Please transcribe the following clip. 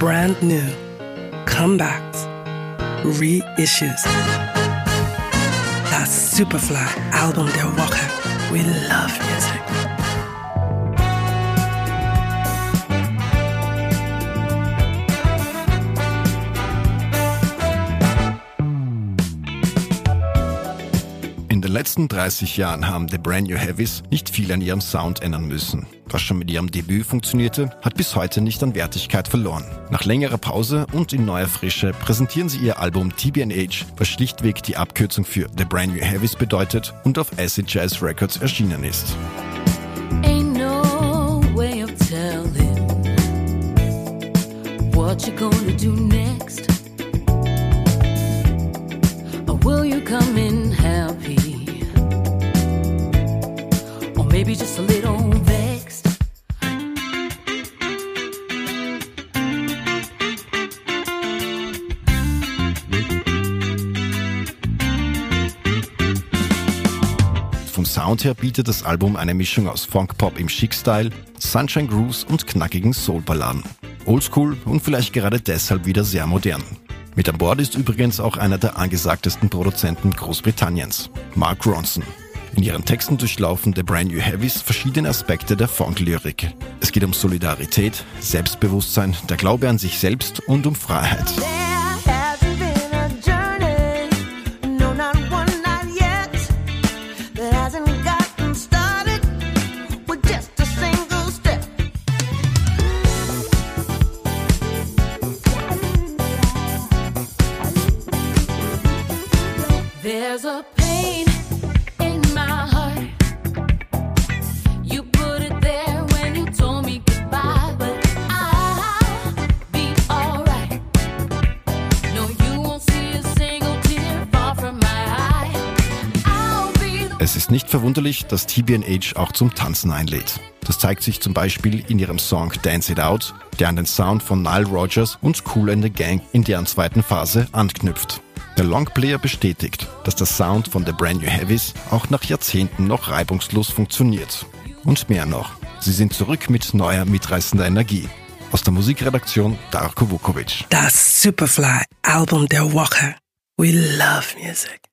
brand new, comebacks, reissues. That Superfly Album der Woche. We love music. In den letzten 30 Jahren haben The Brand New Heavies nicht viel an ihrem Sound ändern müssen. Was schon mit ihrem Debüt funktionierte, hat bis heute nicht an Wertigkeit verloren. Nach längerer Pause und in neuer Frische präsentieren sie ihr Album TBNH, was schlichtweg die Abkürzung für The Brand New Heavies bedeutet und auf Acid Jazz Records erschienen ist. Vom Sound her bietet das Album eine Mischung aus Funk-Pop im Chic-Style, Sunshine Grooves und knackigen Soul-Balladen. Oldschool und vielleicht gerade deshalb wieder sehr modern. Mit an Bord ist übrigens auch einer der angesagtesten Produzenten Großbritanniens, Mark Ronson. In ihren Texten durchlaufen The Brand New Heavies verschiedene Aspekte der Funk-Lyrik. Es geht um Solidarität, Selbstbewusstsein, der Glaube an sich selbst und um Freiheit. Es ist nicht verwunderlich, dass TBNH auch zum Tanzen einlädt. Das zeigt sich zum Beispiel in ihrem Song Dance It Out, der an den Sound von Nile Rodgers und Cool and the Gang in deren zweiten Phase anknüpft. Der Longplayer bestätigt, dass der Sound von The Brand New Heavies auch nach Jahrzehnten noch reibungslos funktioniert. Und mehr noch, sie sind zurück mit neuer, mitreißender Energie. Aus der Musikredaktion Darko Vukovic. Das Superfly Album der Woche. We love music.